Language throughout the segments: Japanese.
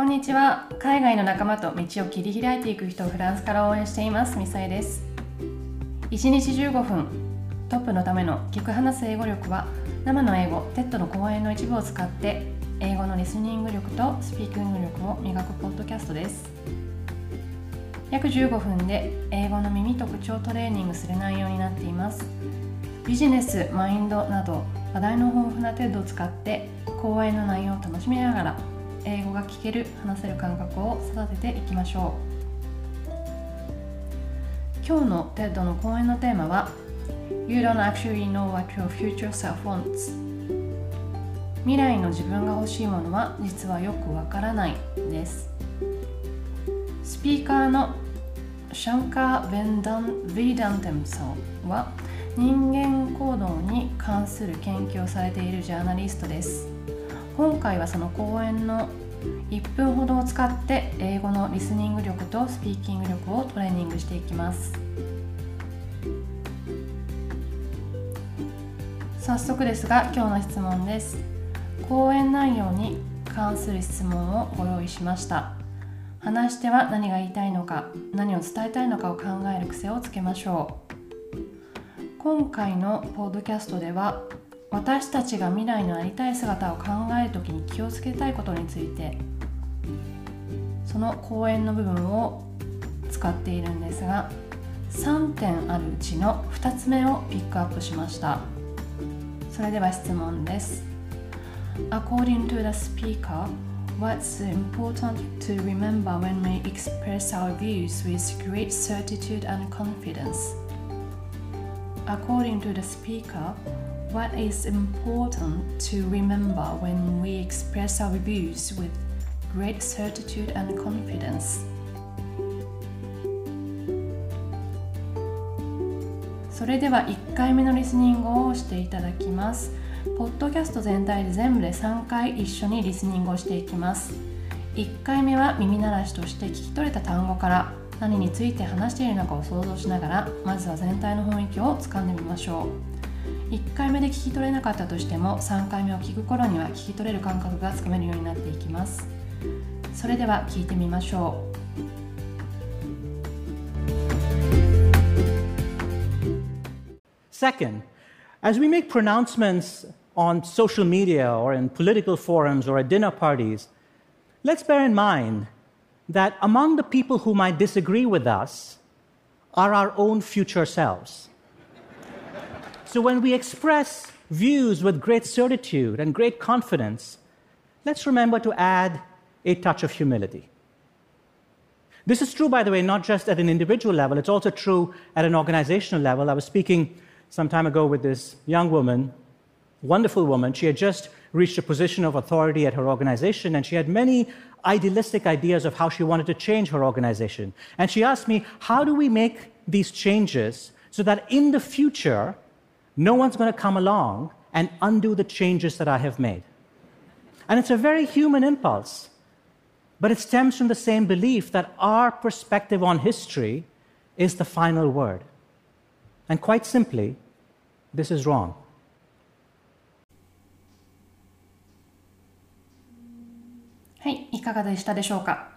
こんにちは。海外の仲間と道を切り開いていく人をフランスから応援しています。ミサイです。1日15分。トップのための聞く話す英語力は生の英語 TED の講演の一部を使って英語のリスニング力とスピーキング力を磨くポッドキャストです。約15分で英語の耳特徴トレーニングする内容になっています。ビジネス、マインドなど話題の豊富な TED を使って講演の内容を楽しみながら英語が聞ける話せる感覚を育てていきましょう。今日の TED の講演のテーマは You don't actually know what your future self wants. 未来の自分が欲しいものは実はよくわからないです。スピーカーのシャンカー・ベンダン・ヴィーダンテムさんは人間行動に関する研究をされているジャーナリストです。今回はその講演の1分ほどを使って英語のリスニング力とスピーキング力をトレーニングしていきます。早速ですが今日の質問です。講演内容に関する質問をご用意しました。話しては何が言いたいのか何を伝えたいのかを考える癖をつけましょう。今回のポッドキャストでは私たちが未来のありたい姿を考える時に気をつけたいことについてその講演の部分を使っているんですが3点あるうちの2つ目をピックアップしましたそれでは質問です According to the speaker what's important to remember when we express our views with great certitude and confidence According to the speaker what is important to remember when we express our views with great certitude and confidence? それでは1回目のリスニングをしていただきます。ポッドキャスト全体で全部で3回一緒にリスニングをしていきます。1回目は耳慣らしとして聞き取れた単語から何について話しているのかを想像しながらまずは全体の雰囲気をつかんでみましょう。1回目で聞き取れなかったとしても3回目を聞く頃には聞き取れる感覚がつかめるようになっていきますそれでは聞いてみましょう Second, as we make pronouncements on social media or in political forums or at dinner parties, let's bear in mind that among the people who might disagree with us are our own future selves. so when we express views with great certitude and great confidence, let's remember to add a touch of humility. This is true, by the way, not just at an individual level, it's also true at an organizational level. I was speaking some time ago with this young woman, wonderful woman. She had just reached a position of authority at her organization, and she had many idealistic ideas of how she wanted to change her organization. And she asked me, How do we make these changes so that in the future, no one's going to come along and undo the changes that I have made? And it's a very human impulse, but it stems from the same belief that our perspective on history is the final word. And quite simply, this is wrong. はい、いかがでしたでしょうか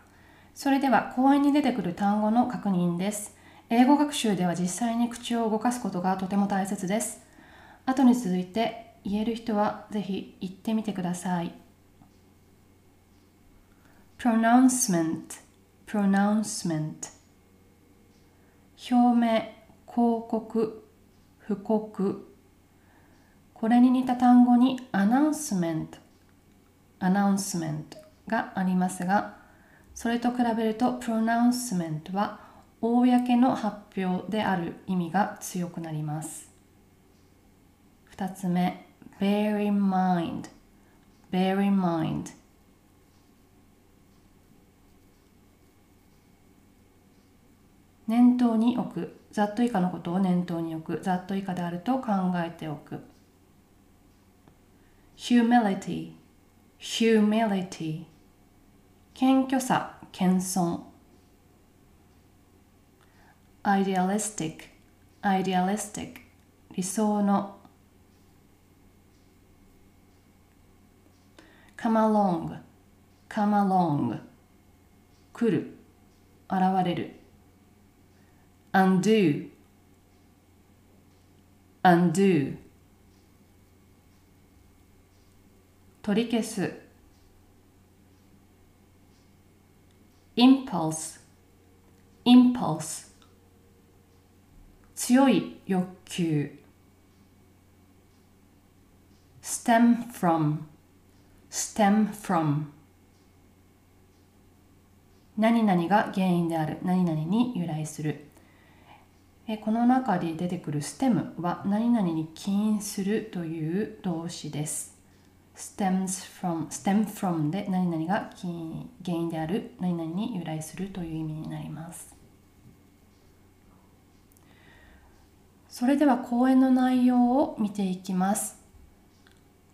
それでは講演に出てくる単語の確認です。英語学習では実際に口を動かすことがとても大切です。 後に続いて言える人はぜひ言ってみてください。pronouncement pronouncement 表明広告布告。これに似た単語にアナウンスメント。アナウンスメントがありますがそれと比べるとプロナウンスメントは公の発表である意味が強くなります。2つ目 bear in mind bear in mind 念頭に置くざっと以下のことを念頭に置くざっと以下であると考えておく humility humility 謙虚さ謙遜 idealistic idealistic 理想の come along come along 来る現れる undo undo 取り消す impulse impulse 強い欲求 stem from stem from. 何々が原因である。何々に由来する。えこの中で出てくる stem は何々に起因するという動詞です。stems from stem from で何々が原因である。何々に由来するという意味になります。それでは講演の内容を見ていきます。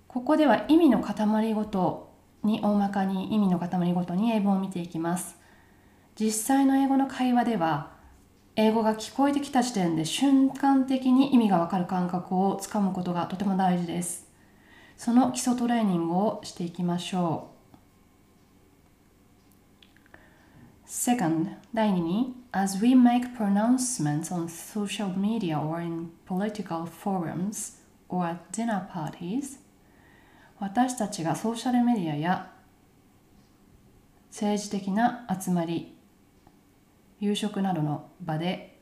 ここでは意味の塊ごとに大まかに意味の塊ごとに英文を見ていきます。実際の英語の会話では英語が聞こえてきた時点で瞬間的に意味がわかる感覚をつかむことがとても大事です。その基礎トレーニングをしていきましょう。Second 第2に As we make pronouncements on social media or in political forums or at dinner parties 私たちがソーシャルメディアや政治的な集まり夕食などの場で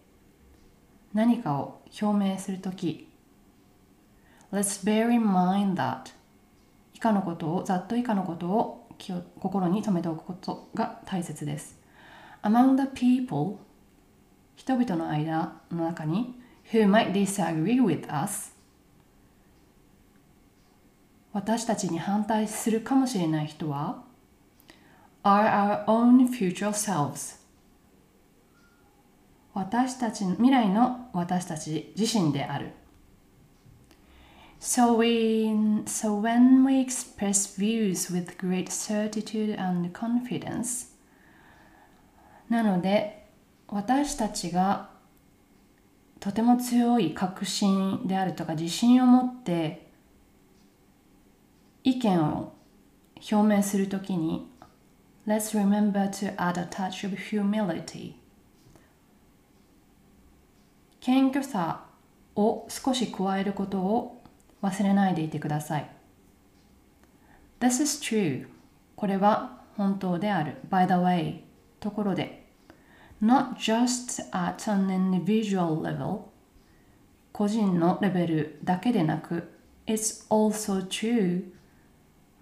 何かを表明するとき Let's bear in mind that 以下のことをざっと以下のことを心に留めておくことが大切です。Among the people 人々の間の中に who might disagree with us 私たちに反対するかもしれない人は are our own future selves 私たち未来の私たち自身である So, we, so when we express views with great certitude and confidence なので私たちがとても強い確信であるとか自信を持って意見を表明するときに Let's remember to add a touch of humility 謙虚さを少し加えることを忘れないでいてください This is true これは本当である By the way ところで Not just at an individual level 個人のレベルだけでなく It's also true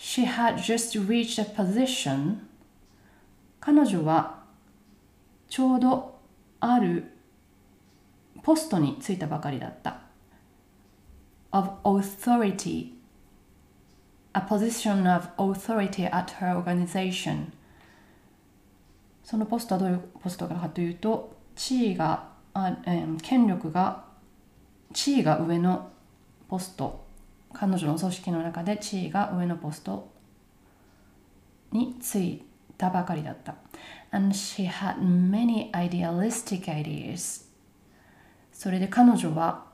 She had just reached a position 彼女はちょうどあるポストに就いたばかりだった of authority a position of authority at her organization そのポストはどういうポストかというと地位があ、えー、権力が地位が上のポスト彼女の組織の中で地位が上のポストについたばかりだった。And she had many idealistic ideas. それで彼女は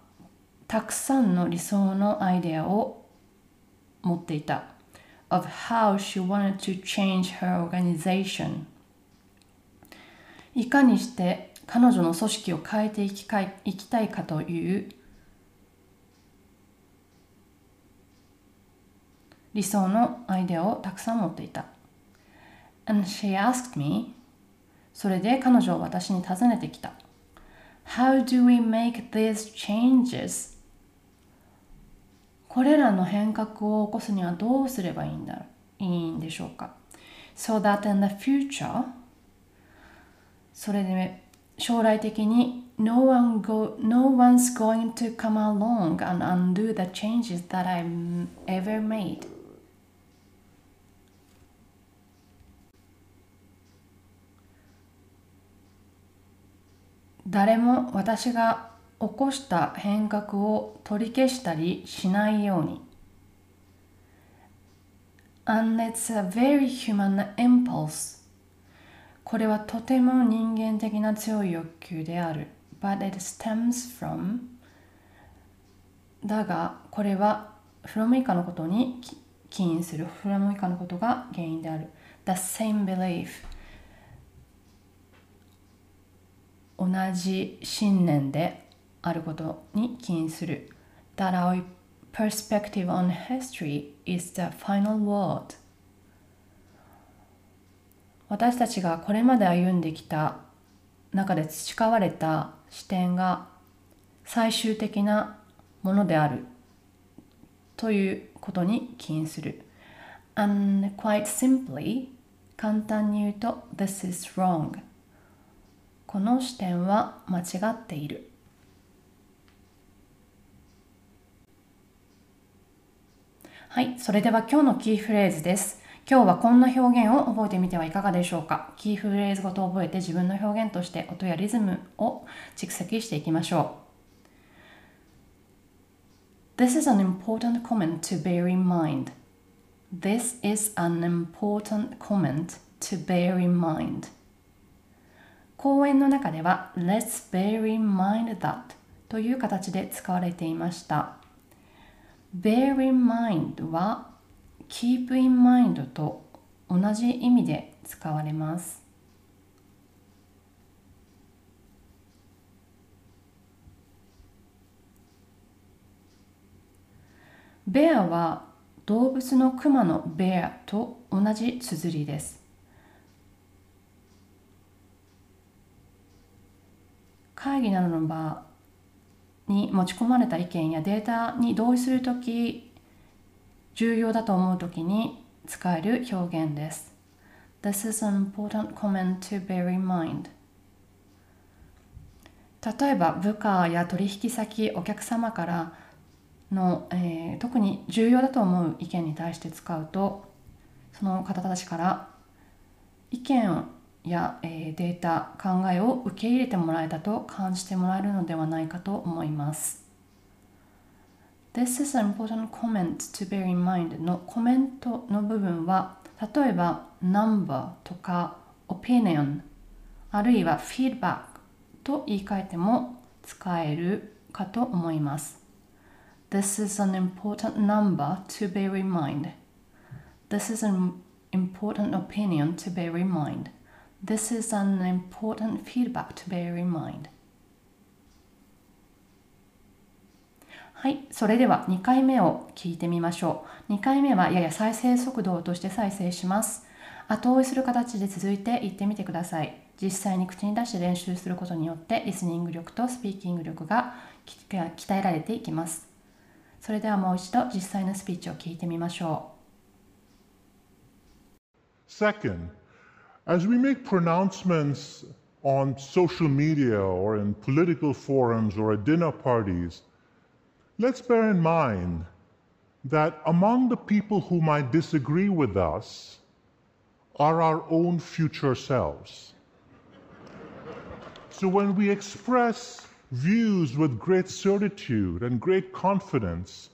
たくさんの理想のアイデアを持っていた。of how she wanted to change her organization. いかにして彼女の組織を変えていきたいかという理想のアイデアをたくさん持っていた。And she asked me それで彼女は私に尋ねてきた。How do we make these changes? これらの変革を起こすにはどうすればいいんだいいんでしょうか ?So that in the future それで将来的に no, one go, no one's going to come along and undo the changes that I ever made 誰も私が起こした変革を取り消したりしないように。And it's a very human impulse. これはとても人間的な強い欲求である。But it stems from だがこれは from 以下のことに起因する from 以下のことが原因である The same belief 同じ信念であることに起因する That our perspective on history is the final word 私たちがこれまで歩んできた中で培われた視点が最終的なものであるということに起因する。And quite simply 簡単に言うと This is wrong この視点は間違っている。はい、それでは今日のキーフレーズです。今日はこんな表現を覚えてみてはいかがでしょうかキーフレーズごと覚えて自分の表現として音やリズムを蓄積していきましょう。This is an important comment to bear in mind. This is an important comment to bear in mind. 講演の中では Let's bear in mind that という形で使われていました。bear in mind は keep in mind と同じ意味で使われます。ベアは動物のクマのベアと同じ綴りです。会議などの場に持ち込まれた意見やデータに同意するとき重要だと思うときに使える表現です。This is an important comment to bear in mind. 例えば部下や取引先お客様からの、えー、特に重要だと思う意見に対して使うとその方たちから意見や、え、データ考えを受け入れてもらえたと感じてもらえるのではないかと思います。This is an important comment to bear in mind のコメントの部分は例えば number とか opinion あるいは feedback と言い換えても使えるかと思います。This is an important number to bear in mind. This is an important opinion to bear in mind. This is an important feedback to bear in mind. はい、それでは2回目を聞いてみましょう。2回目はやや再生速度として再生します。後追いする形で続いて言ってみてください。実際に口に出して練習することによってリスニング力とスピーキング力が鍛えられていきます。それではもう一度実際のスピーチを聞いてみましょう。Second, As we make pronouncements on social media or in political forums or at dinner parties, let's bear in mind that among the people who might disagree with us are our own future selves. So when we express views with great certitude and great confidence,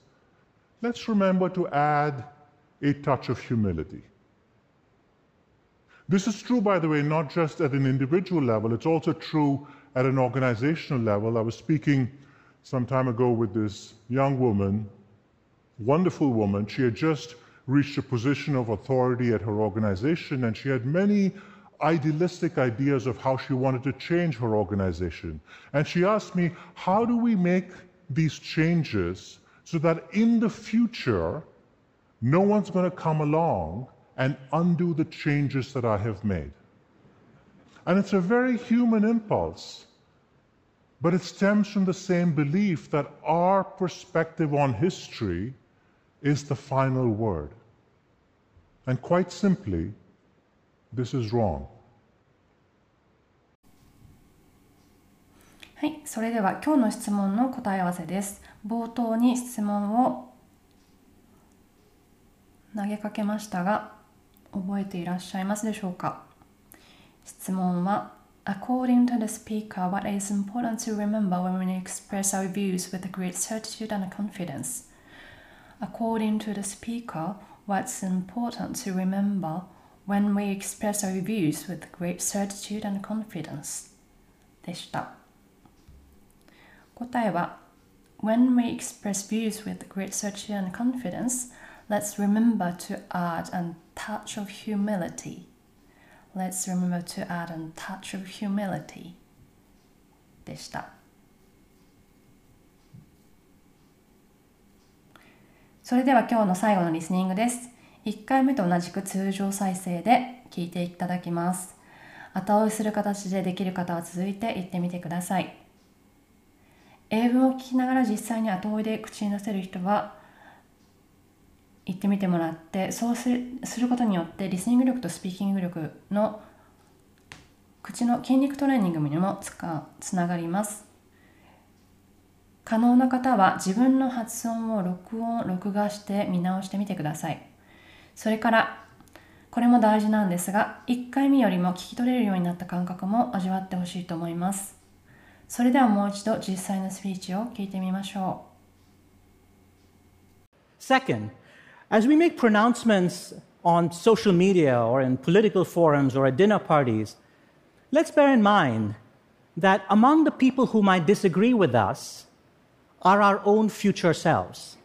let's remember to add a touch of humility. This is true, by the way, not just at an individual level, it's also true at an organizational level. I was speaking some time ago with this young woman, wonderful woman. She had just reached a position of authority at her organization, and she had many idealistic ideas of how she wanted to change her organization. And she asked me, How do we make these changes so that in the future, no one's going to come along and undo the changes that I have made. And it's a very human impulse, but it stems from the same belief that our perspective on history is the final word. And quite simply, this is wrong. はい、それでは今日の質問の答え合わせです。冒頭に質問を投げかけましたが、 覚えていらっしゃいますでしょうか質問は According to the speaker, what is important to remember when we express our views with great certitude and confidence? According to the speaker, what's important to remember when we express our views with great certitude and confidence? でした。答えは When we express views with great certitude and confidence, let's remember to add a touch of humility. Let's remember to add a touch of humility でした。それでは今日の最後のリスニングです。1回目と同じく通常再生で聞いていただきます。後追いする形でできる方は続いて言ってみてください。英文を聞きながら実際に後追いで口に出せる人は言ってみてもらってそうするすることによってリスニング力とスピーキング力の口の筋肉トレーニングにもつかつながります。可能な方は自分の発音を録音録画して見直してみてください。それからこれも大事なんですが1回目よりも聞き取れるようになった感覚も味わってほしいと思います。それではもう一度実際のスピーチを聞いてみましょう。Second, as we make pronouncements on social media or in political forums or at dinner parties, let's bear in mind that among the people who might disagree with us are our own future selves.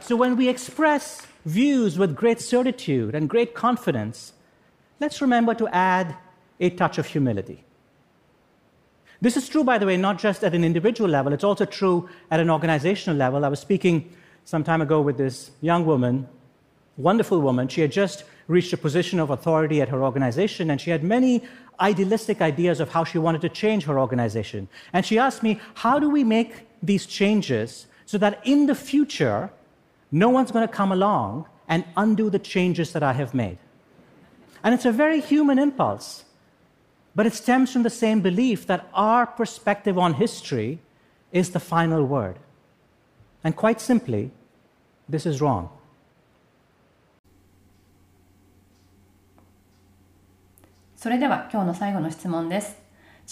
so when we express views with great certitude and great confidence, let's remember to add a touch of humility. This is true, by the way, not just at an individual level, it's also true at an organizational level. I was speaking some time ago with this young woman, wonderful woman. She had just reached a position of authority at her organization, and she had many idealistic ideas of how she wanted to change her organization. And she asked me, How do we make these changes so that in the future, no one's going to come along and undo the changes that I have made? And it's a very human impulse. But it stems from the same belief that our perspective on history is the final word. And quite simply, this is wrong. それでは今日の最後の質問です。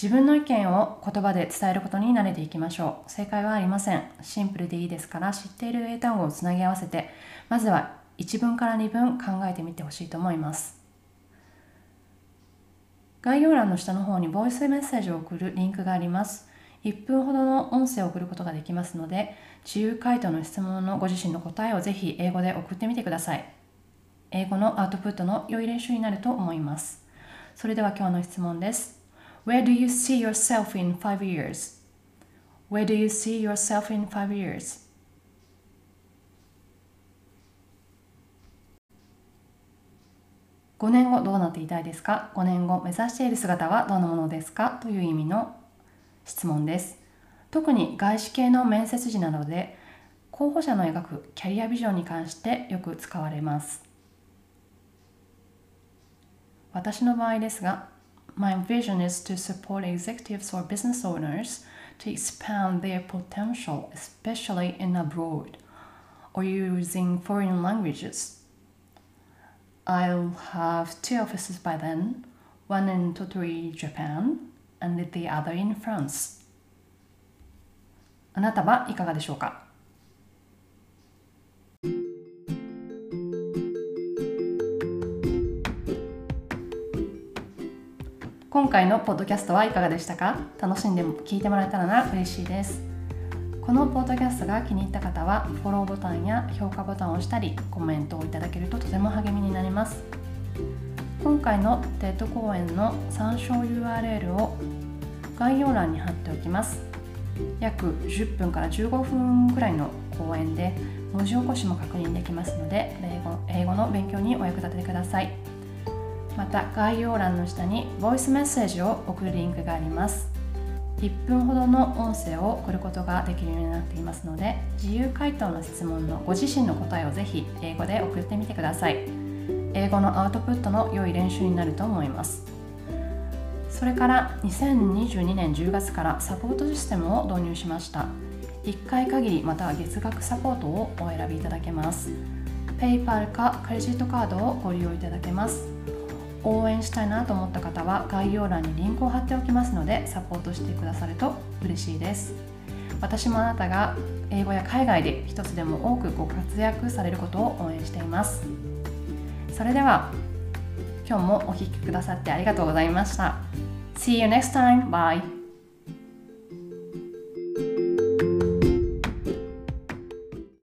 自分の意見を言葉で伝えることに慣れていきましょう。正解はありません。シンプルでいいですから知っている英単語をつなぎ合わせて、まずは1文から2文考えてみてほしいと思います。概要欄の下の方にボイスメッセージを送るリンクがあります。1分ほどの音声を送ることができますので、自由回答の質問のご自身の答えをぜひ英語で送ってみてください。英語のアウトプットの良い練習になると思います。それでは今日の質問です。Where do you see yourself in five years? Where do you see yourself in five years? 5年後どうなっていたいですか ?5 年後目指している姿はどんなものですか？という意味の質問です。特に外資系の面接時などで候補者の描くキャリアビジョンに関してよく使われます。私の場合ですが、My vision is to support executives or business owners to expand their potential, especially in abroad or using foreign languages. I'll have two offices by then, one in Totori, Japan, and the other in France. あなたはいかがでしょうか？今回のポッドキャストはいかがでしたか？楽しんで聞いてもらえたらな嬉しいです。このポッドキャストが気に入った方はフォローボタンや評価ボタンを押したりコメントをいただけるととても励みになります。今回の TED 講演の参照 URL を概要欄に貼っておきます。約10分から15分くらいの講演で文字起こしも確認できますので英語英語の勉強にお役立ててください。また概要欄の下にボイスメッセージを送るリンクがあります。1分ほどの音声を送ることができるようになっていますので自由回答の質問のご自身の答えをぜひ英語で送ってみてください。英語のアウトプットの良い練習になると思います。それから2022年10月からサポートシステムを導入しました。1回限りまたは月額サポートをお選びいただけます。PayPal かクレジットカードをご利用いただけます。応援したいなと思った方は概要欄にリンクを貼っておきますのでサポートしてくださると嬉しいです。私もあなたが英語や海外で一つでも多くご活躍されることを応援しています。それでは今日もお聞きくださってありがとうございました See you next time! Bye!